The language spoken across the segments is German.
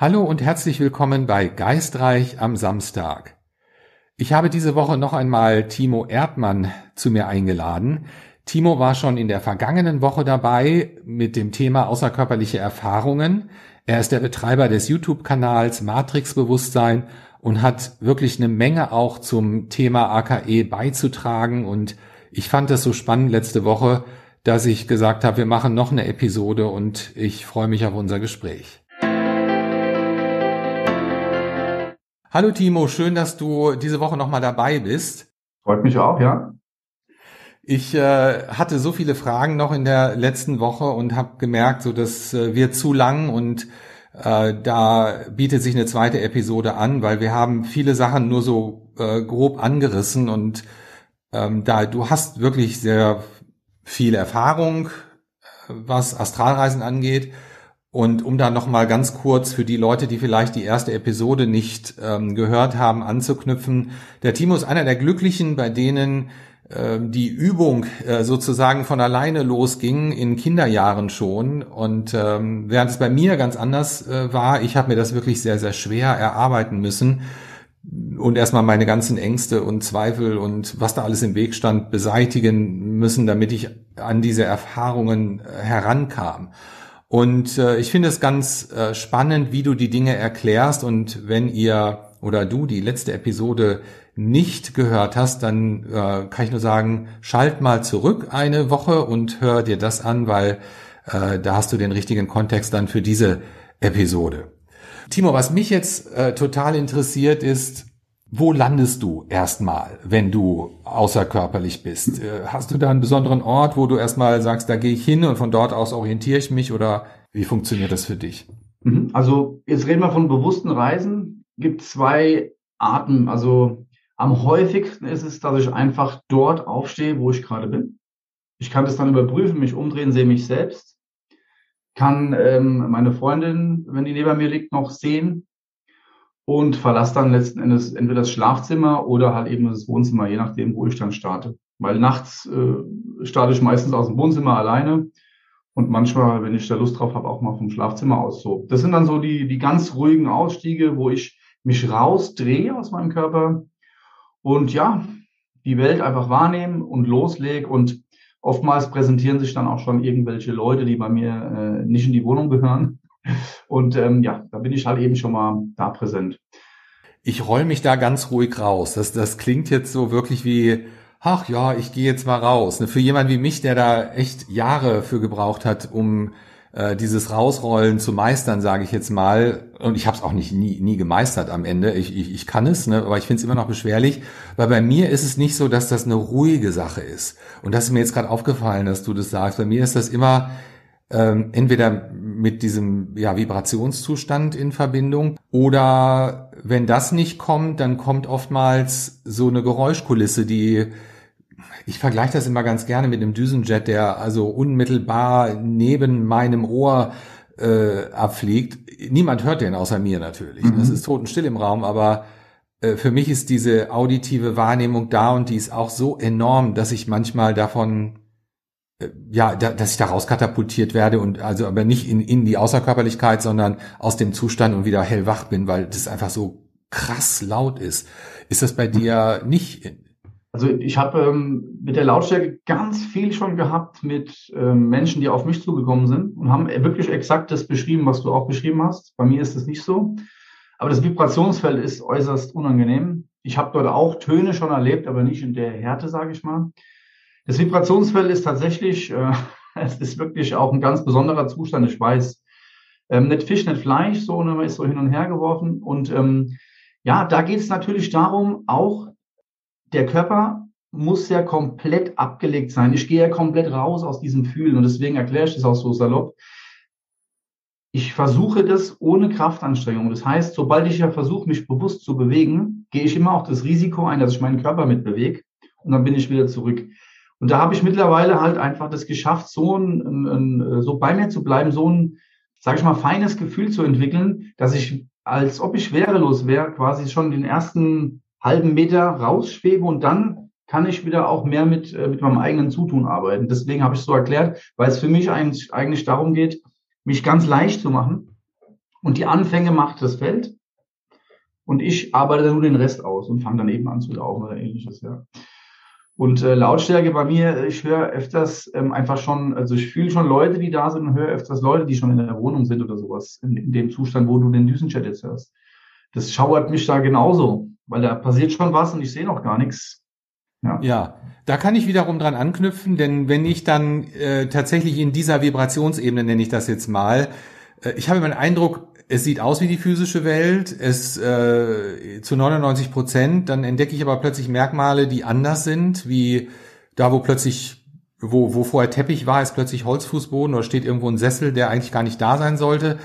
Hallo und herzlich willkommen bei Geistreich am Samstag. Ich habe diese Woche noch einmal Timo Erdmann zu mir eingeladen. Timo war schon in der vergangenen Woche dabei mit dem Thema außerkörperliche Erfahrungen. Er ist der Betreiber des YouTube-Kanals Matrix Bewusstsein und hat wirklich eine Menge auch zum Thema AKE beizutragen. Und ich fand es so spannend letzte Woche, dass ich gesagt habe, wir machen noch eine Episode und ich freue mich auf unser Gespräch. Hallo Timo, schön, dass du diese Woche nochmal dabei bist. Freut mich auch, ja. Ich äh, hatte so viele Fragen noch in der letzten Woche und habe gemerkt, so das äh, wird zu lang und äh, da bietet sich eine zweite Episode an, weil wir haben viele Sachen nur so äh, grob angerissen und ähm, da du hast wirklich sehr viel Erfahrung, äh, was Astralreisen angeht. Und um da nochmal ganz kurz für die Leute, die vielleicht die erste Episode nicht ähm, gehört haben, anzuknüpfen. Der Timo ist einer der Glücklichen, bei denen ähm, die Übung äh, sozusagen von alleine losging, in Kinderjahren schon. Und ähm, während es bei mir ganz anders äh, war, ich habe mir das wirklich sehr, sehr schwer erarbeiten müssen und erstmal meine ganzen Ängste und Zweifel und was da alles im Weg stand beseitigen müssen, damit ich an diese Erfahrungen äh, herankam. Und äh, ich finde es ganz äh, spannend, wie du die Dinge erklärst. Und wenn ihr oder du die letzte Episode nicht gehört hast, dann äh, kann ich nur sagen, schalt mal zurück eine Woche und hör dir das an, weil äh, da hast du den richtigen Kontext dann für diese Episode. Timo, was mich jetzt äh, total interessiert ist, wo landest du erstmal, wenn du außerkörperlich bist? Äh, hast du da einen besonderen Ort, wo du erstmal sagst, da gehe ich hin und von dort aus orientiere ich mich oder wie funktioniert das für dich? Mhm. Also jetzt reden wir von bewussten Reisen. Gibt zwei Arten. Also am häufigsten ist es, dass ich einfach dort aufstehe, wo ich gerade bin. Ich kann das dann überprüfen, mich umdrehen, sehe mich selbst, kann ähm, meine Freundin, wenn die neben mir liegt, noch sehen und verlasse dann letzten Endes entweder das Schlafzimmer oder halt eben das Wohnzimmer, je nachdem, wo ich dann starte. Weil nachts äh, starte ich meistens aus dem Wohnzimmer alleine und manchmal, wenn ich da Lust drauf habe, auch mal vom Schlafzimmer aus. So, das sind dann so die die ganz ruhigen Ausstiege, wo ich mich rausdrehe aus meinem Körper und ja, die Welt einfach wahrnehmen und loslege und oftmals präsentieren sich dann auch schon irgendwelche Leute, die bei mir äh, nicht in die Wohnung gehören und ähm, ja, da bin ich halt eben schon mal da präsent. Ich roll mich da ganz ruhig raus. Das, das klingt jetzt so wirklich wie, ach ja, ich gehe jetzt mal raus. Ne, für jemand wie mich, der da echt Jahre für gebraucht hat, um äh, dieses Rausrollen zu meistern, sage ich jetzt mal, und ich habe es auch nicht nie, nie gemeistert am Ende. Ich, ich, ich kann es, ne, aber ich finde es immer noch beschwerlich, weil bei mir ist es nicht so, dass das eine ruhige Sache ist. Und das ist mir jetzt gerade aufgefallen, dass du das sagst. Bei mir ist das immer ähm, entweder mit diesem ja, Vibrationszustand in Verbindung oder wenn das nicht kommt, dann kommt oftmals so eine Geräuschkulisse, die ich vergleiche das immer ganz gerne mit einem Düsenjet, der also unmittelbar neben meinem Ohr äh, abfliegt. Niemand hört den außer mir natürlich. Mhm. Das ist totenstill im Raum, aber äh, für mich ist diese auditive Wahrnehmung da und die ist auch so enorm, dass ich manchmal davon ja, da, dass ich da rauskatapultiert werde und also aber nicht in, in die Außerkörperlichkeit, sondern aus dem Zustand und wieder hellwach bin, weil das einfach so krass laut ist. Ist das bei dir nicht? Also ich habe ähm, mit der Lautstärke ganz viel schon gehabt mit ähm, Menschen, die auf mich zugekommen sind und haben wirklich exakt das beschrieben, was du auch beschrieben hast. Bei mir ist es nicht so. Aber das Vibrationsfeld ist äußerst unangenehm. Ich habe dort auch Töne schon erlebt, aber nicht in der Härte, sage ich mal. Das Vibrationsfeld ist tatsächlich, äh, es ist wirklich auch ein ganz besonderer Zustand, ich weiß. Ähm, nicht Fisch, nicht Fleisch, so, ne, man ist so hin und her geworfen. Und ähm, ja, da geht es natürlich darum, auch der Körper muss ja komplett abgelegt sein. Ich gehe ja komplett raus aus diesem Fühlen und deswegen erkläre ich das auch so salopp. Ich versuche das ohne Kraftanstrengung. Das heißt, sobald ich ja versuche, mich bewusst zu bewegen, gehe ich immer auch das Risiko ein, dass ich meinen Körper mitbewege und dann bin ich wieder zurück. Und da habe ich mittlerweile halt einfach das geschafft, so ein, ein, so bei mir zu bleiben, so ein, sage ich mal, feines Gefühl zu entwickeln, dass ich, als ob ich schwerelos wäre, quasi schon den ersten halben Meter rausschwebe und dann kann ich wieder auch mehr mit, äh, mit meinem eigenen Zutun arbeiten. Deswegen habe ich so erklärt, weil es für mich eigentlich, eigentlich darum geht, mich ganz leicht zu machen Und die Anfänge macht das Feld. Und ich arbeite dann nur den Rest aus und fange dann eben an zu laufen oder ähnliches, ja. Und äh, Lautstärke bei mir, ich höre öfters ähm, einfach schon, also ich fühle schon Leute, die da sind und höre öfters Leute, die schon in der Wohnung sind oder sowas, in, in dem Zustand, wo du den Düsenchat jetzt hörst. Das schauert mich da genauso, weil da passiert schon was und ich sehe noch gar nichts. Ja. ja, da kann ich wiederum dran anknüpfen, denn wenn ich dann äh, tatsächlich in dieser Vibrationsebene, nenne ich das jetzt mal, äh, ich habe den Eindruck, es sieht aus wie die physische Welt, es äh, zu 99 Prozent, dann entdecke ich aber plötzlich Merkmale, die anders sind, wie da, wo plötzlich, wo, wo vorher Teppich war, ist plötzlich Holzfußboden oder steht irgendwo ein Sessel, der eigentlich gar nicht da sein sollte.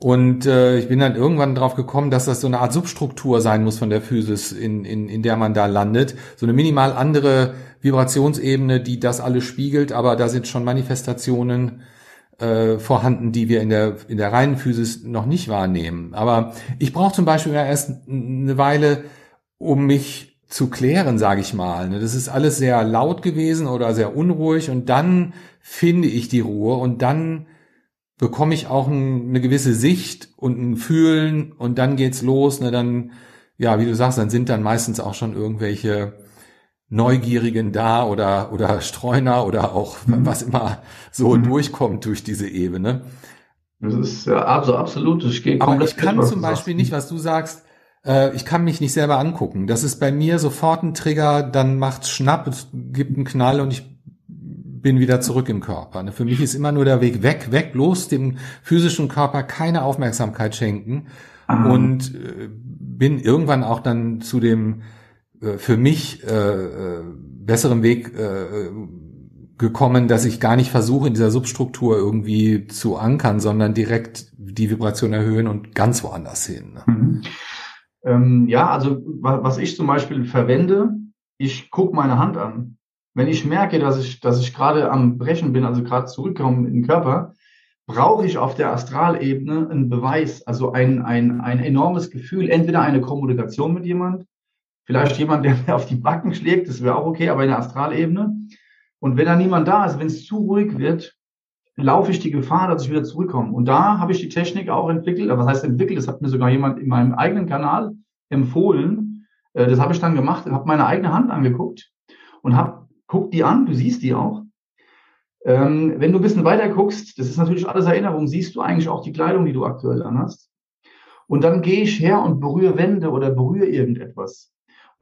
Und äh, ich bin dann irgendwann drauf gekommen, dass das so eine Art Substruktur sein muss von der Physis, in, in, in der man da landet. So eine minimal andere Vibrationsebene, die das alles spiegelt, aber da sind schon Manifestationen äh, vorhanden, die wir in der, in der reinen Physis noch nicht wahrnehmen. Aber ich brauche zum Beispiel erst eine Weile, um mich zu klären, sage ich mal. Ne? Das ist alles sehr laut gewesen oder sehr unruhig und dann finde ich die Ruhe und dann bekomme ich auch eine gewisse Sicht und ein Fühlen und dann geht's los. Ne? Dann, ja, wie du sagst, dann sind dann meistens auch schon irgendwelche Neugierigen da oder, oder Streuner oder auch mhm. was immer so mhm. durchkommt durch diese Ebene. Das ist ja also absolut. Ich gehe Aber ich kann mit, zum Beispiel nicht, was du sagst, äh, ich kann mich nicht selber angucken. Das ist bei mir sofort ein Trigger, dann macht's Schnapp, es gibt einen Knall und ich bin wieder zurück im Körper. Ne? Für mich ist immer nur der Weg weg, weg, los dem physischen Körper keine Aufmerksamkeit schenken Aha. und äh, bin irgendwann auch dann zu dem für mich äh, äh, besseren Weg äh, gekommen, dass ich gar nicht versuche, in dieser Substruktur irgendwie zu ankern, sondern direkt die Vibration erhöhen und ganz woanders hin. Ne? Mhm. Ähm, ja, also was ich zum Beispiel verwende, ich gucke meine Hand an. Wenn ich merke, dass ich, dass ich gerade am Brechen bin, also gerade zurückkomme in den Körper, brauche ich auf der Astralebene einen Beweis, also ein, ein, ein enormes Gefühl, entweder eine Kommunikation mit jemand Vielleicht jemand, der mir auf die Backen schlägt, das wäre auch okay, aber in der Astralebene. Und wenn da niemand da ist, wenn es zu ruhig wird, laufe ich die Gefahr, dass ich wieder zurückkomme. Und da habe ich die Technik auch entwickelt. Aber was heißt entwickelt? Das hat mir sogar jemand in meinem eigenen Kanal empfohlen. Äh, das habe ich dann gemacht, habe meine eigene Hand angeguckt und habe, guck die an, du siehst die auch. Ähm, wenn du ein bisschen weiter guckst, das ist natürlich alles Erinnerung, siehst du eigentlich auch die Kleidung, die du aktuell anhast. Und dann gehe ich her und berühre Wände oder berühre irgendetwas.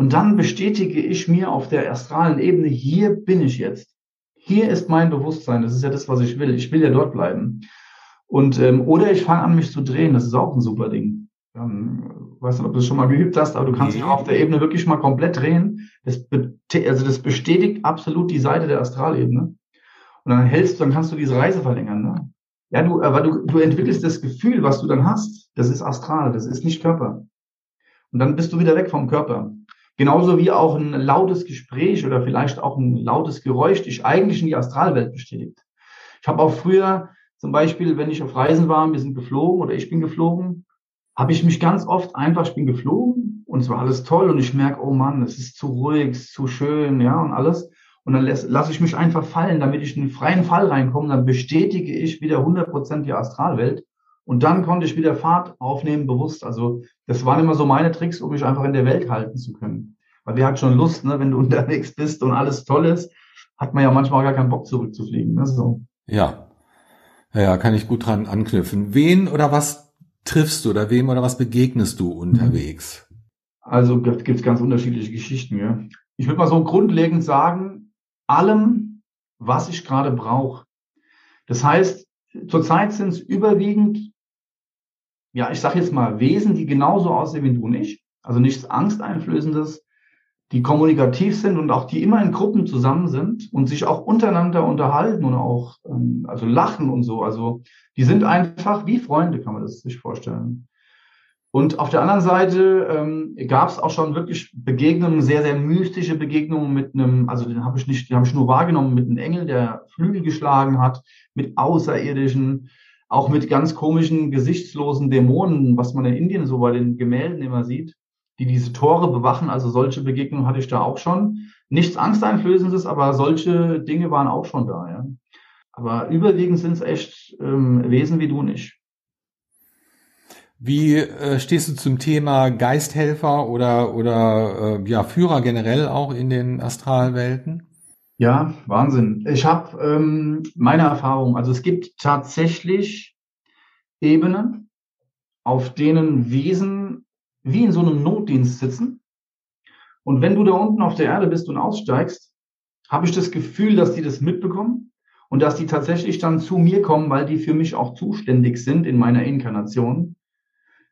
Und dann bestätige ich mir auf der astralen Ebene, hier bin ich jetzt. Hier ist mein Bewusstsein. Das ist ja das, was ich will. Ich will ja dort bleiben. Und ähm, oder ich fange an, mich zu drehen. Das ist auch ein super Ding. Ähm, weiß nicht, ob du es schon mal geübt hast, aber du kannst dich auf der Ebene wirklich mal komplett drehen. Das, also das bestätigt absolut die Seite der Astralebene. Und dann hältst du, dann kannst du diese Reise verlängern. Ne? Ja, du, aber du, du entwickelst das Gefühl, was du dann hast. Das ist astral, das ist nicht Körper. Und dann bist du wieder weg vom Körper. Genauso wie auch ein lautes Gespräch oder vielleicht auch ein lautes Geräusch dich eigentlich in die Astralwelt bestätigt. Ich habe auch früher zum Beispiel, wenn ich auf Reisen war, wir sind geflogen oder ich bin geflogen, habe ich mich ganz oft einfach, ich bin geflogen und es war alles toll und ich merke, oh Mann, es ist zu ruhig, es ist zu schön, ja, und alles. Und dann lasse lass ich mich einfach fallen, damit ich in einen freien Fall reinkomme, dann bestätige ich wieder 100% die Astralwelt und dann konnte ich wieder Fahrt aufnehmen, bewusst. Also das waren immer so meine Tricks, um mich einfach in der Welt halten zu können. Weil wir hat schon Lust, ne, wenn du unterwegs bist und alles toll ist, hat man ja manchmal gar keinen Bock zurückzufliegen. Ne, so. Ja. Ja, kann ich gut dran anknüpfen. Wen oder was triffst du oder wem oder was begegnest du unterwegs? Also gibt es ganz unterschiedliche Geschichten. Ja. Ich würde mal so grundlegend sagen, allem, was ich gerade brauche. Das heißt, zurzeit sind es überwiegend ja, ich sage jetzt mal, Wesen, die genauso aussehen wie du nicht, also nichts Angsteinflößendes, die kommunikativ sind und auch die immer in Gruppen zusammen sind und sich auch untereinander unterhalten und auch ähm, also lachen und so. Also die sind einfach wie Freunde, kann man das sich vorstellen. Und auf der anderen Seite ähm, gab es auch schon wirklich Begegnungen, sehr, sehr mystische Begegnungen mit einem, also den habe ich nicht, die habe ich nur wahrgenommen, mit einem Engel, der Flügel geschlagen hat, mit Außerirdischen, auch mit ganz komischen, gesichtslosen Dämonen, was man in Indien so bei den Gemälden immer sieht, die diese Tore bewachen. Also solche Begegnungen hatte ich da auch schon. Nichts Angsteinflößendes, aber solche Dinge waren auch schon da. Ja. Aber überwiegend sind es echt ähm, Wesen wie du nicht. Wie äh, stehst du zum Thema Geisthelfer oder, oder äh, ja, Führer generell auch in den Astralwelten? Ja, Wahnsinn. Ich habe ähm, meine Erfahrung, also es gibt tatsächlich Ebenen, auf denen Wesen wie in so einem Notdienst sitzen. Und wenn du da unten auf der Erde bist und aussteigst, habe ich das Gefühl, dass die das mitbekommen und dass die tatsächlich dann zu mir kommen, weil die für mich auch zuständig sind in meiner Inkarnation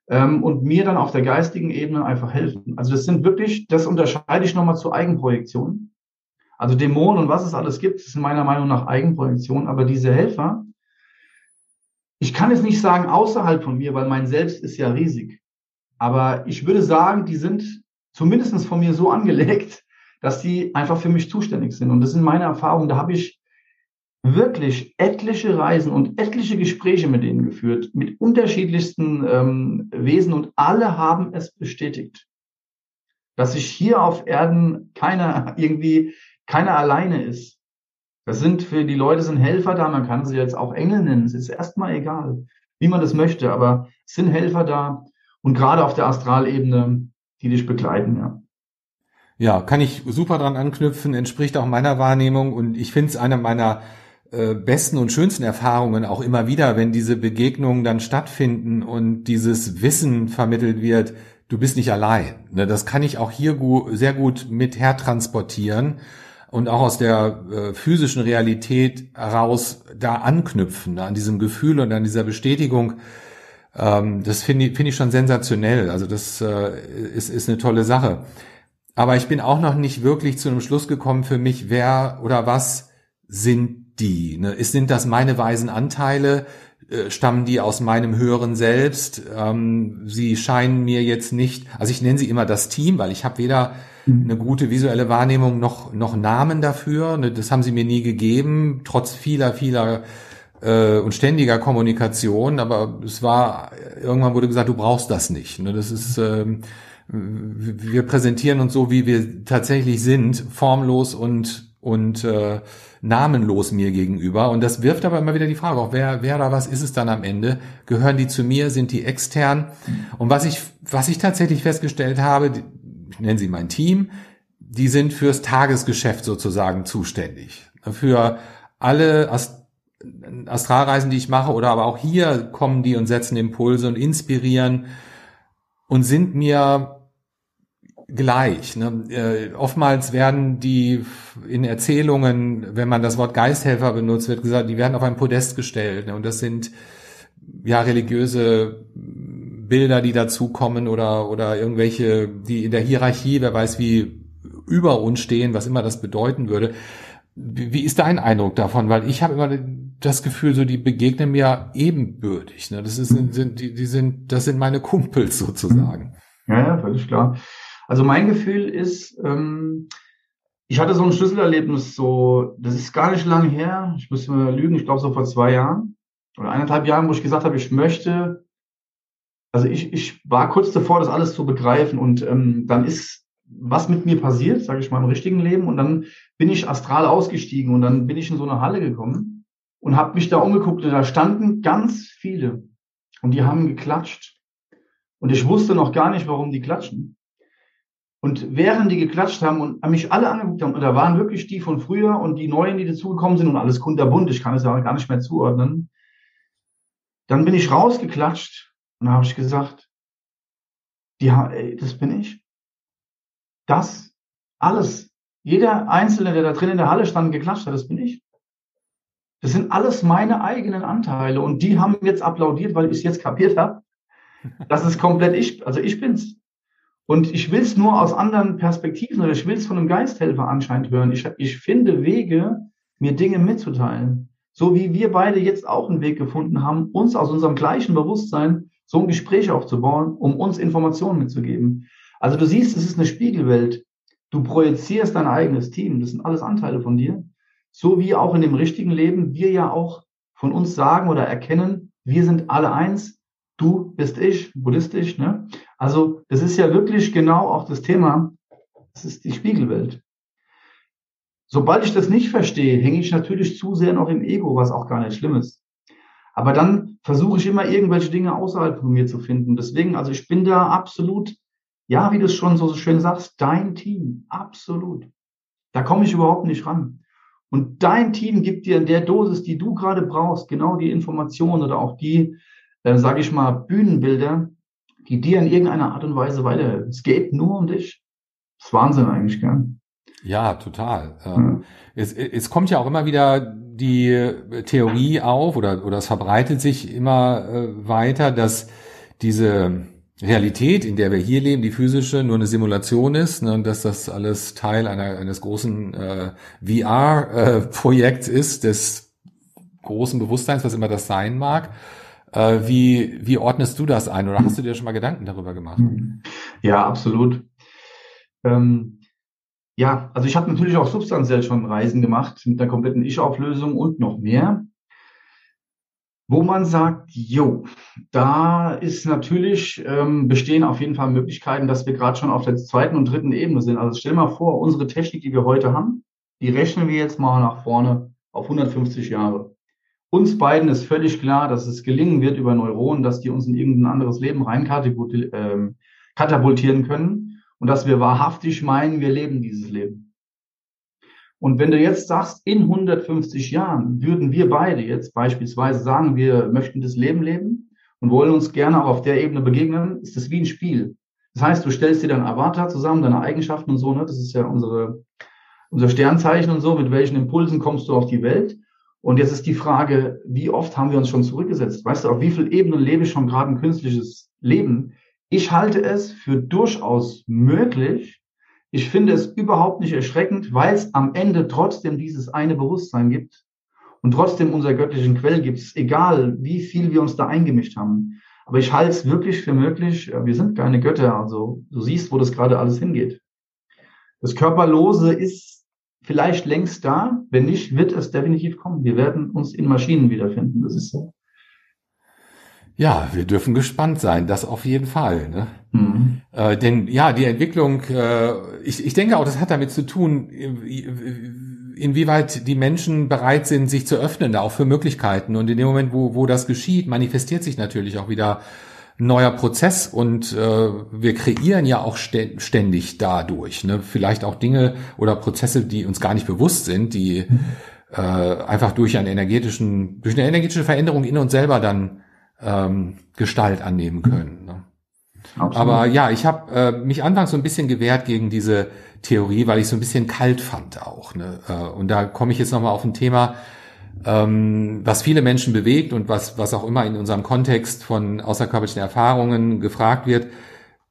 ähm, und mir dann auf der geistigen Ebene einfach helfen. Also das sind wirklich, das unterscheide ich nochmal zu Eigenprojektionen. Also Dämonen und was es alles gibt, sind meiner Meinung nach Eigenprojektionen, aber diese Helfer, ich kann es nicht sagen außerhalb von mir, weil mein Selbst ist ja riesig. Aber ich würde sagen, die sind zumindest von mir so angelegt, dass die einfach für mich zuständig sind. Und das sind meine Erfahrungen. Da habe ich wirklich etliche Reisen und etliche Gespräche mit denen geführt, mit unterschiedlichsten ähm, Wesen und alle haben es bestätigt, dass sich hier auf Erden keiner irgendwie, keiner alleine ist. Das sind für die Leute sind Helfer da, man kann sie jetzt auch Engel nennen, es ist erstmal egal, wie man das möchte, aber es sind Helfer da und gerade auf der Astralebene, die dich begleiten, ja. Ja, kann ich super dran anknüpfen, entspricht auch meiner Wahrnehmung und ich finde es einer meiner äh, besten und schönsten Erfahrungen auch immer wieder, wenn diese Begegnungen dann stattfinden und dieses Wissen vermittelt wird, du bist nicht allein. Ne, das kann ich auch hier sehr gut mit hertransportieren und auch aus der äh, physischen Realität heraus da anknüpfen, an diesem Gefühl und an dieser Bestätigung. Ähm, das finde ich, finde ich schon sensationell. Also das äh, ist, ist eine tolle Sache. Aber ich bin auch noch nicht wirklich zu einem Schluss gekommen für mich, wer oder was sind die? Ne? Sind das meine weisen Anteile? Äh, stammen die aus meinem höheren Selbst? Ähm, sie scheinen mir jetzt nicht, also ich nenne sie immer das Team, weil ich habe weder mhm. eine gute visuelle Wahrnehmung noch, noch Namen dafür. Ne? Das haben sie mir nie gegeben, trotz vieler, vieler äh, und ständiger Kommunikation. Aber es war, irgendwann wurde gesagt, du brauchst das nicht. Ne? Das ist, ähm, wir präsentieren uns so, wie wir tatsächlich sind, formlos und, und äh, namenlos mir gegenüber. Und das wirft aber immer wieder die Frage auf, wer, wer da was ist es dann am Ende? Gehören die zu mir? Sind die extern? Und was ich, was ich tatsächlich festgestellt habe, ich nenne sie mein Team, die sind fürs Tagesgeschäft sozusagen zuständig. Für alle Ast Astralreisen, die ich mache, oder aber auch hier kommen die und setzen Impulse und inspirieren und sind mir gleich. Ne? Äh, oftmals werden die in Erzählungen, wenn man das Wort Geisthelfer benutzt, wird gesagt, die werden auf ein Podest gestellt. Ne? Und das sind ja religiöse Bilder, die dazukommen oder, oder irgendwelche, die in der Hierarchie, wer weiß wie, über uns stehen, was immer das bedeuten würde. Wie, ist dein Eindruck davon? Weil ich habe immer das Gefühl, so die begegnen mir ebenbürtig. Ne? Das ist, sind, die, die sind, das sind meine Kumpels sozusagen. Ja, ja, völlig klar. Also mein Gefühl ist, ähm, ich hatte so ein Schlüsselerlebnis, so, das ist gar nicht lange her, ich muss mal lügen, ich glaube so vor zwei Jahren oder eineinhalb Jahren, wo ich gesagt habe, ich möchte, also ich, ich war kurz davor, das alles zu begreifen und ähm, dann ist was mit mir passiert, sage ich mal, im richtigen Leben und dann bin ich astral ausgestiegen und dann bin ich in so eine Halle gekommen und habe mich da umgeguckt und da standen ganz viele und die haben geklatscht und ich wusste noch gar nicht, warum die klatschen. Und während die geklatscht haben und mich alle angeguckt haben, und da waren wirklich die von früher und die Neuen, die dazugekommen sind und alles kunterbunt, ich kann es ja gar nicht mehr zuordnen, dann bin ich rausgeklatscht und habe ich gesagt, die, ey, das bin ich. Das, alles, jeder Einzelne, der da drin in der Halle stand und geklatscht hat, das bin ich. Das sind alles meine eigenen Anteile und die haben jetzt applaudiert, weil ich es jetzt kapiert habe. Das ist komplett ich, also ich bin's. Und ich will es nur aus anderen Perspektiven oder ich will es von einem Geisthelfer anscheinend hören. Ich, ich finde Wege, mir Dinge mitzuteilen. So wie wir beide jetzt auch einen Weg gefunden haben, uns aus unserem gleichen Bewusstsein so ein Gespräch aufzubauen, um uns Informationen mitzugeben. Also du siehst, es ist eine Spiegelwelt. Du projizierst dein eigenes Team. Das sind alles Anteile von dir. So wie auch in dem richtigen Leben wir ja auch von uns sagen oder erkennen, wir sind alle eins, du bist ich, buddhistisch. Ne? Also das ist ja wirklich genau auch das Thema, das ist die Spiegelwelt. Sobald ich das nicht verstehe, hänge ich natürlich zu sehr noch im Ego, was auch gar nicht schlimm ist. Aber dann versuche ich immer irgendwelche Dinge außerhalb von mir zu finden. Deswegen, also ich bin da absolut, ja, wie du es schon so schön sagst, dein Team. Absolut. Da komme ich überhaupt nicht ran. Und dein Team gibt dir in der Dosis, die du gerade brauchst, genau die Informationen oder auch die, äh, sage ich mal, Bühnenbilder, die dir in irgendeiner Art und Weise weiterhelfen. Es geht nur um dich. Das ist Wahnsinn eigentlich, gell? Ja, total. Mhm. Es, es kommt ja auch immer wieder die Theorie auf oder, oder es verbreitet sich immer äh, weiter, dass diese Realität, in der wir hier leben, die physische, nur eine Simulation ist ne, und dass das alles Teil einer, eines großen äh, VR-Projekts äh, ist, des großen Bewusstseins, was immer das sein mag. Äh, wie, wie ordnest du das ein oder hast du dir schon mal Gedanken darüber gemacht? Ja, absolut. Ähm, ja, also ich habe natürlich auch substanziell schon Reisen gemacht mit der kompletten Ich-Auflösung und noch mehr, wo man sagt, jo, da ist natürlich, ähm, bestehen auf jeden Fall Möglichkeiten, dass wir gerade schon auf der zweiten und dritten Ebene sind. Also stell mal vor, unsere Technik, die wir heute haben, die rechnen wir jetzt mal nach vorne auf 150 Jahre. Uns beiden ist völlig klar, dass es gelingen wird über Neuronen, dass die uns in irgendein anderes Leben rein ähm, katapultieren können und dass wir wahrhaftig meinen, wir leben dieses Leben. Und wenn du jetzt sagst, in 150 Jahren würden wir beide jetzt beispielsweise sagen, wir möchten das Leben leben und wollen uns gerne auch auf der Ebene begegnen, ist das wie ein Spiel. Das heißt, du stellst dir deinen Avatar zusammen, deine Eigenschaften und so, ne? das ist ja unsere, unser Sternzeichen und so, mit welchen Impulsen kommst du auf die Welt. Und jetzt ist die Frage, wie oft haben wir uns schon zurückgesetzt? Weißt du, auf wie vielen Ebenen lebe ich schon gerade ein künstliches Leben? Ich halte es für durchaus möglich. Ich finde es überhaupt nicht erschreckend, weil es am Ende trotzdem dieses eine Bewusstsein gibt und trotzdem unser göttlichen Quell gibt egal wie viel wir uns da eingemischt haben. Aber ich halte es wirklich für möglich, wir sind keine Götter, also du siehst, wo das gerade alles hingeht. Das Körperlose ist vielleicht längst da, wenn nicht, wird es definitiv kommen. Wir werden uns in Maschinen wiederfinden, das ist so. Ja, wir dürfen gespannt sein, das auf jeden Fall. Ne? Mhm. Äh, denn ja, die Entwicklung, äh, ich, ich denke auch, das hat damit zu tun, inwieweit die Menschen bereit sind, sich zu öffnen, da auch für Möglichkeiten. Und in dem Moment, wo, wo das geschieht, manifestiert sich natürlich auch wieder neuer Prozess und äh, wir kreieren ja auch ständig dadurch. Ne? Vielleicht auch Dinge oder Prozesse, die uns gar nicht bewusst sind, die äh, einfach durch einen energetischen, durch eine energetische Veränderung in uns selber dann ähm, Gestalt annehmen können. Ne? Aber ja, ich habe äh, mich anfangs so ein bisschen gewehrt gegen diese Theorie, weil ich so ein bisschen kalt fand auch. Ne? Äh, und da komme ich jetzt nochmal auf ein Thema, ähm, was viele Menschen bewegt und was, was auch immer in unserem Kontext von außerkörperlichen Erfahrungen gefragt wird.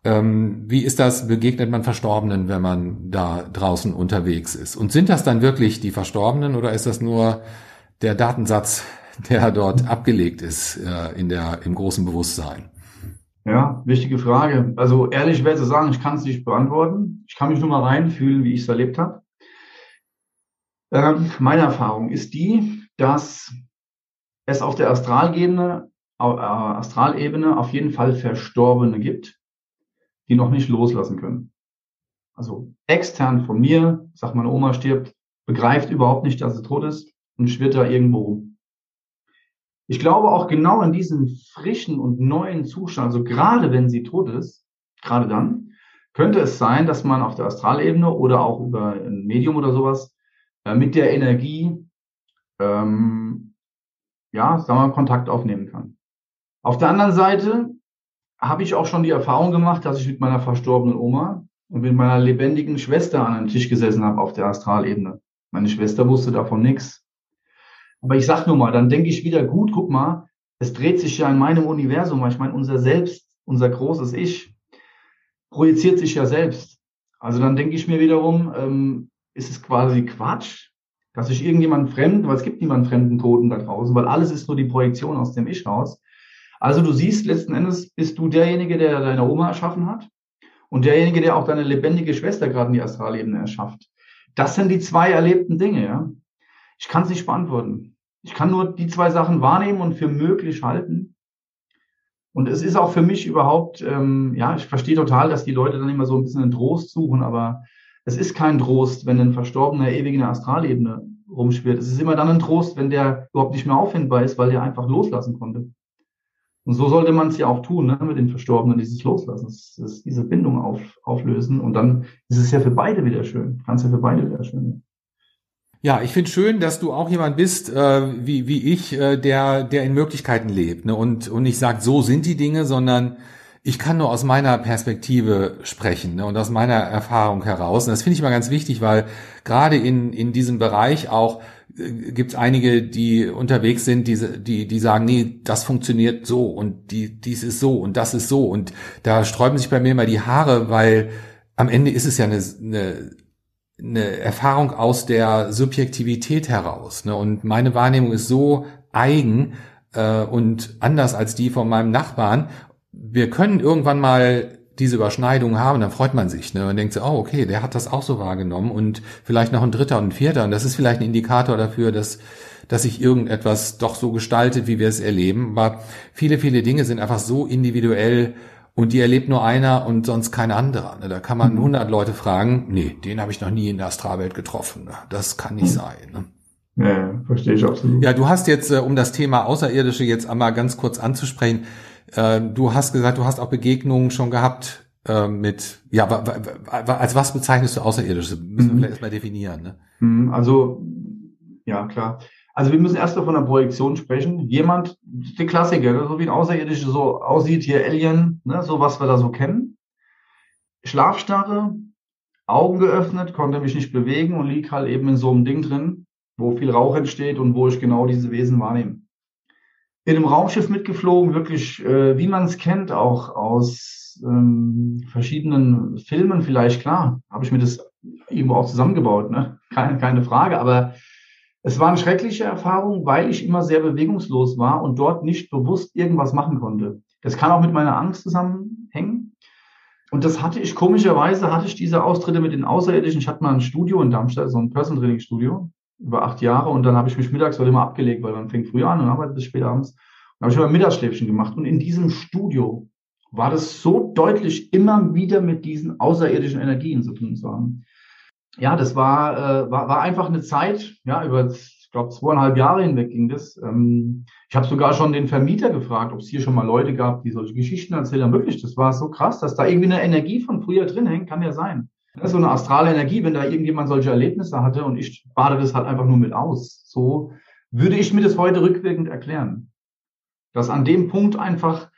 Ähm, wie ist das, begegnet man Verstorbenen, wenn man da draußen unterwegs ist? Und sind das dann wirklich die Verstorbenen oder ist das nur der Datensatz der dort abgelegt ist äh, in der, im großen Bewusstsein? Ja, wichtige Frage. Also ehrlich wäre zu sagen, ich kann es nicht beantworten. Ich kann mich nur mal reinfühlen, wie ich es erlebt habe. Ähm, meine Erfahrung ist die, dass es auf der Astralebene, äh, Astralebene auf jeden Fall Verstorbene gibt, die noch nicht loslassen können. Also extern von mir, sag meine Oma stirbt, begreift überhaupt nicht, dass sie tot ist und schwirrt da irgendwo rum. Ich glaube auch genau in diesem frischen und neuen Zustand, also gerade wenn sie tot ist, gerade dann, könnte es sein, dass man auf der Astralebene oder auch über ein Medium oder sowas äh, mit der Energie, ähm, ja, sagen wir mal, Kontakt aufnehmen kann. Auf der anderen Seite habe ich auch schon die Erfahrung gemacht, dass ich mit meiner verstorbenen Oma und mit meiner lebendigen Schwester an einem Tisch gesessen habe auf der Astralebene. Meine Schwester wusste davon nichts. Aber ich sag nur mal, dann denke ich wieder, gut, guck mal, es dreht sich ja in meinem Universum, weil ich meine, unser Selbst, unser großes Ich, projiziert sich ja selbst. Also dann denke ich mir wiederum, ähm, ist es quasi Quatsch, dass ich irgendjemand fremd, weil es gibt niemanden fremden Toten da draußen, weil alles ist nur die Projektion aus dem Ich raus. Also du siehst, letzten Endes bist du derjenige, der deine Oma erschaffen hat und derjenige, der auch deine lebendige Schwester gerade in die Astralebene erschafft. Das sind die zwei erlebten Dinge, ja. Ich kann es nicht beantworten. Ich kann nur die zwei Sachen wahrnehmen und für möglich halten. Und es ist auch für mich überhaupt, ähm, ja, ich verstehe total, dass die Leute dann immer so ein bisschen einen Trost suchen, aber es ist kein Trost, wenn ein Verstorbener ewig in der Astralebene rumschwirrt. Es ist immer dann ein Trost, wenn der überhaupt nicht mehr auffindbar ist, weil der einfach loslassen konnte. Und so sollte man es ja auch tun, ne, mit den Verstorbenen, dieses Loslassen, das, diese Bindung auf, auflösen. Und dann ist es ja für beide wieder schön. Kann ja für beide wieder schön. Ja, ich finde schön, dass du auch jemand bist, äh, wie, wie ich, äh, der, der in Möglichkeiten lebt. Ne? Und, und nicht sagt, so sind die Dinge, sondern ich kann nur aus meiner Perspektive sprechen ne? und aus meiner Erfahrung heraus. Und das finde ich immer ganz wichtig, weil gerade in, in diesem Bereich auch äh, gibt es einige, die unterwegs sind, die, die, die sagen, nee, das funktioniert so und die, dies ist so und das ist so. Und da sträuben sich bei mir immer die Haare, weil am Ende ist es ja eine, eine eine Erfahrung aus der Subjektivität heraus. Ne? Und meine Wahrnehmung ist so eigen äh, und anders als die von meinem Nachbarn. Wir können irgendwann mal diese Überschneidung haben, dann freut man sich. Ne? Man denkt so, oh, okay, der hat das auch so wahrgenommen und vielleicht noch ein dritter und ein vierter. Und das ist vielleicht ein Indikator dafür, dass, dass sich irgendetwas doch so gestaltet, wie wir es erleben. Aber viele, viele Dinge sind einfach so individuell und die erlebt nur einer und sonst kein anderer. Ne? Da kann man 100 mhm. Leute fragen, nee, den habe ich noch nie in der Astralwelt getroffen. Ne? Das kann nicht mhm. sein. Ne? Ja, verstehe ich absolut. Ja, du hast jetzt, äh, um das Thema Außerirdische jetzt einmal ganz kurz anzusprechen, äh, du hast gesagt, du hast auch Begegnungen schon gehabt äh, mit, ja, als was bezeichnest du Außerirdische? Müssen wir mhm. vielleicht erstmal definieren. Ne? Also, ja, klar. Also wir müssen erst mal von der Projektion sprechen. Jemand, der Klassiker, so wie ein Außerirdischer so aussieht, hier Alien, ne, so was wir da so kennen. Schlafstarre, Augen geöffnet, konnte mich nicht bewegen und lieg halt eben in so einem Ding drin, wo viel Rauch entsteht und wo ich genau diese Wesen wahrnehme. In einem Raumschiff mitgeflogen, wirklich, äh, wie man es kennt, auch aus ähm, verschiedenen Filmen vielleicht, klar, habe ich mir das irgendwo auch zusammengebaut, ne? keine, keine Frage, aber es war eine schreckliche Erfahrung, weil ich immer sehr bewegungslos war und dort nicht bewusst irgendwas machen konnte. Das kann auch mit meiner Angst zusammenhängen. Und das hatte ich, komischerweise hatte ich diese Austritte mit den Außerirdischen. Ich hatte mal ein Studio in Darmstadt, so ein Person Training Studio, über acht Jahre. Und dann habe ich mich mittags immer abgelegt, weil man fängt früh an und arbeitet bis spät abends. Dann habe ich immer Mittagsschläfchen gemacht. Und in diesem Studio war das so deutlich, immer wieder mit diesen außerirdischen Energien zu tun zu haben ja, das war, äh, war, war einfach eine Zeit, ja, über, ich glaube, zweieinhalb Jahre hinweg ging das. Ähm, ich habe sogar schon den Vermieter gefragt, ob es hier schon mal Leute gab, die solche Geschichten erzählen. Wirklich, das war so krass, dass da irgendwie eine Energie von früher drin hängt, kann ja sein. Das ist so eine astrale Energie, wenn da irgendjemand solche Erlebnisse hatte und ich bade das halt einfach nur mit aus. So würde ich mir das heute rückwirkend erklären. Dass an dem Punkt einfach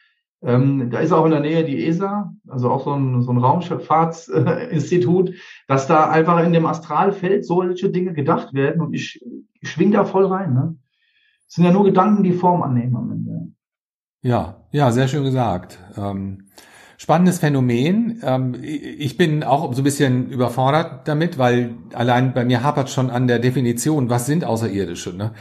ähm, da ist auch in der Nähe die ESA, also auch so ein, so ein Raumfahrtsinstitut, dass da einfach in dem Astralfeld solche Dinge gedacht werden und ich, ich schwing da voll rein. Ne? Es sind ja nur Gedanken, die Form annehmen am Ende. Ja, ja, sehr schön gesagt. Ähm, spannendes Phänomen. Ähm, ich bin auch so ein bisschen überfordert damit, weil allein bei mir hapert schon an der Definition, was sind Außerirdische. Ne?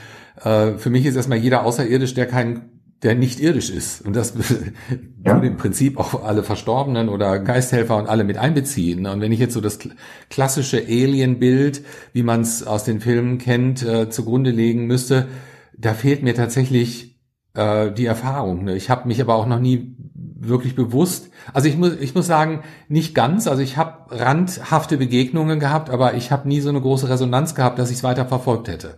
Äh, für mich ist erstmal jeder Außerirdisch, der kein der nicht irdisch ist. Und das ja. würde im Prinzip auch alle Verstorbenen oder Geisthelfer und alle mit einbeziehen. Und wenn ich jetzt so das klassische Alien-Bild, wie man es aus den Filmen kennt, äh, zugrunde legen müsste, da fehlt mir tatsächlich äh, die Erfahrung. Ne? Ich habe mich aber auch noch nie wirklich bewusst, also ich muss, ich muss sagen, nicht ganz, also ich habe randhafte Begegnungen gehabt, aber ich habe nie so eine große Resonanz gehabt, dass ich es weiter verfolgt hätte.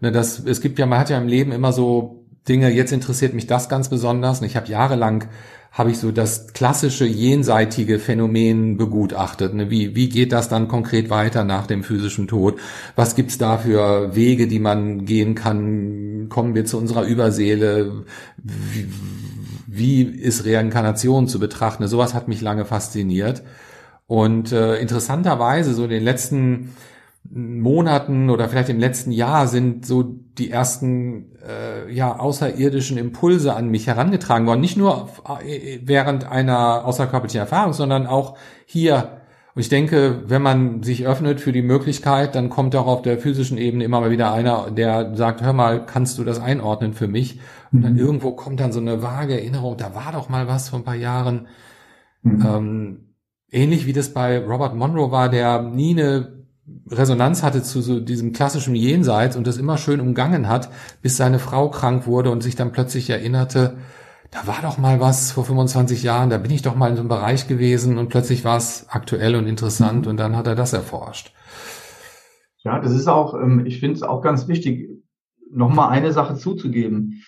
Ne, das, es gibt ja, man hat ja im Leben immer so Dinge. Jetzt interessiert mich das ganz besonders. Und ich habe jahrelang habe ich so das klassische jenseitige Phänomen begutachtet. Ne? Wie, wie geht das dann konkret weiter nach dem physischen Tod? Was gibt's da für Wege, die man gehen kann? Kommen wir zu unserer Überseele? Wie, wie ist Reinkarnation zu betrachten? Sowas hat mich lange fasziniert. Und äh, interessanterweise, so in den letzten Monaten oder vielleicht im letzten Jahr sind so die ersten äh, ja außerirdischen Impulse an mich herangetragen worden. Nicht nur äh, während einer außerkörperlichen Erfahrung, sondern auch hier. Und ich denke, wenn man sich öffnet für die Möglichkeit, dann kommt auch auf der physischen Ebene immer mal wieder einer, der sagt, hör mal, kannst du das einordnen für mich? Und dann mhm. irgendwo kommt dann so eine vage Erinnerung, da war doch mal was vor ein paar Jahren. Mhm. Ähm, ähnlich wie das bei Robert Monroe war, der nie eine Resonanz hatte zu so diesem klassischen Jenseits und das immer schön umgangen hat, bis seine Frau krank wurde und sich dann plötzlich erinnerte, da war doch mal was vor 25 Jahren, da bin ich doch mal in so einem Bereich gewesen und plötzlich war es aktuell und interessant und dann hat er das erforscht. Ja, das ist auch, ähm, ich finde es auch ganz wichtig, nochmal eine Sache zuzugeben.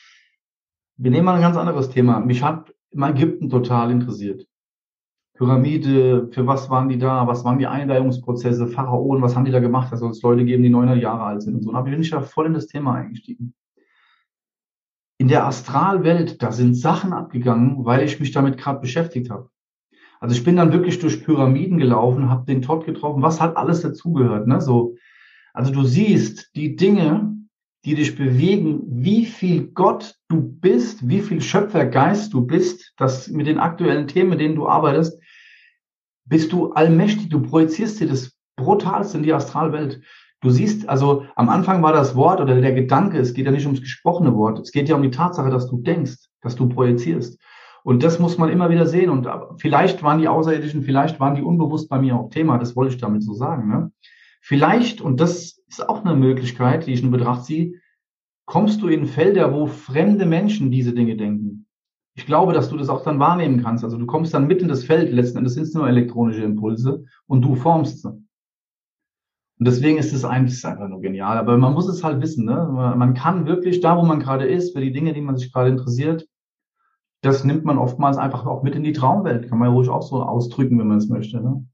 Wir nehmen mal ein ganz anderes Thema. Mich hat im Ägypten total interessiert. Pyramide, für was waren die da? Was waren die Einweihungsprozesse? Pharaonen, was haben die da gemacht? Da soll es Leute geben, die 900 Jahre alt sind und so. Da bin ich ja voll in das Thema eingestiegen. In der Astralwelt, da sind Sachen abgegangen, weil ich mich damit gerade beschäftigt habe. Also ich bin dann wirklich durch Pyramiden gelaufen, habe den Todd getroffen, was hat alles dazugehört, ne? So, also du siehst die Dinge, die dich bewegen, wie viel Gott du bist, wie viel Schöpfergeist du bist, das mit den aktuellen Themen, mit denen du arbeitest, bist du allmächtig, du projizierst dir das brutalste in die Astralwelt. Du siehst, also am Anfang war das Wort oder der Gedanke, es geht ja nicht ums gesprochene Wort, es geht ja um die Tatsache, dass du denkst, dass du projizierst. Und das muss man immer wieder sehen. Und vielleicht waren die Außerirdischen, vielleicht waren die unbewusst bei mir auch Thema, das wollte ich damit so sagen. Ne? Vielleicht, und das ist auch eine Möglichkeit, die ich in Betracht ziehe, kommst du in Felder, wo fremde Menschen diese Dinge denken. Ich glaube, dass du das auch dann wahrnehmen kannst. Also du kommst dann mitten in das Feld, letzten Endes sind es nur elektronische Impulse und du formst sie. Und deswegen ist es eigentlich einfach nur genial. Aber man muss es halt wissen. Ne? Man kann wirklich da, wo man gerade ist, für die Dinge, die man sich gerade interessiert, das nimmt man oftmals einfach auch mit in die Traumwelt. Kann man ja ruhig auch so ausdrücken, wenn man es möchte. Ne?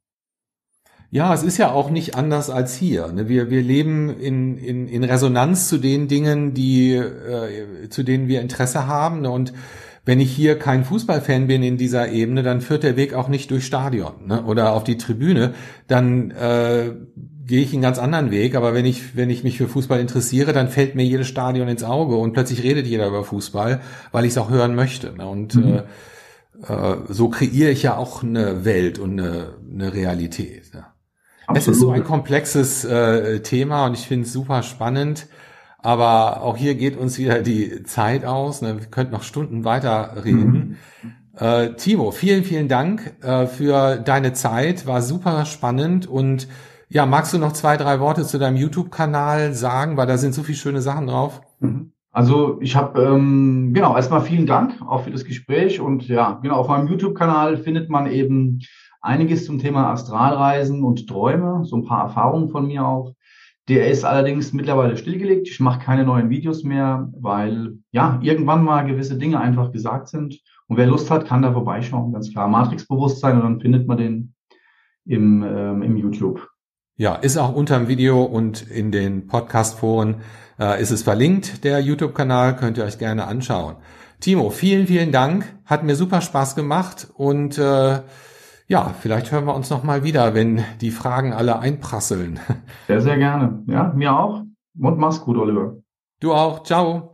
Ja, es ist ja auch nicht anders als hier. Ne? Wir, wir leben in, in, in Resonanz zu den Dingen, die, äh, zu denen wir Interesse haben. Ne? Und wenn ich hier kein Fußballfan bin in dieser Ebene, dann führt der Weg auch nicht durch Stadion ne? oder auf die Tribüne. Dann äh, gehe ich einen ganz anderen Weg. Aber wenn ich, wenn ich mich für Fußball interessiere, dann fällt mir jedes Stadion ins Auge und plötzlich redet jeder über Fußball, weil ich es auch hören möchte. Ne? Und mhm. äh, äh, so kreiere ich ja auch eine Welt und eine, eine Realität. Ne? Absolut. Es ist so ein komplexes äh, Thema und ich finde es super spannend. Aber auch hier geht uns wieder die Zeit aus. Ne? Wir könnten noch Stunden weiter reden. Mhm. Äh, Timo, vielen, vielen Dank äh, für deine Zeit. War super spannend. Und ja, magst du noch zwei, drei Worte zu deinem YouTube-Kanal sagen? Weil da sind so viele schöne Sachen drauf. Mhm. Also ich habe, ähm, genau, erstmal vielen Dank auch für das Gespräch. Und ja, genau, auf meinem YouTube-Kanal findet man eben einiges zum Thema Astralreisen und Träume, so ein paar Erfahrungen von mir auch. Der ist allerdings mittlerweile stillgelegt. Ich mache keine neuen Videos mehr, weil ja irgendwann mal gewisse Dinge einfach gesagt sind. Und wer Lust hat, kann da vorbeischauen, ganz klar. Matrix-Bewusstsein und dann findet man den im, ähm, im YouTube. Ja, ist auch unter dem Video und in den Podcast-Foren äh, ist es verlinkt, der YouTube-Kanal, könnt ihr euch gerne anschauen. Timo, vielen, vielen Dank. Hat mir super Spaß gemacht und äh, ja, vielleicht hören wir uns noch mal wieder, wenn die Fragen alle einprasseln. Sehr, sehr gerne. Ja, mir auch. Und mach's gut, Oliver. Du auch. Ciao.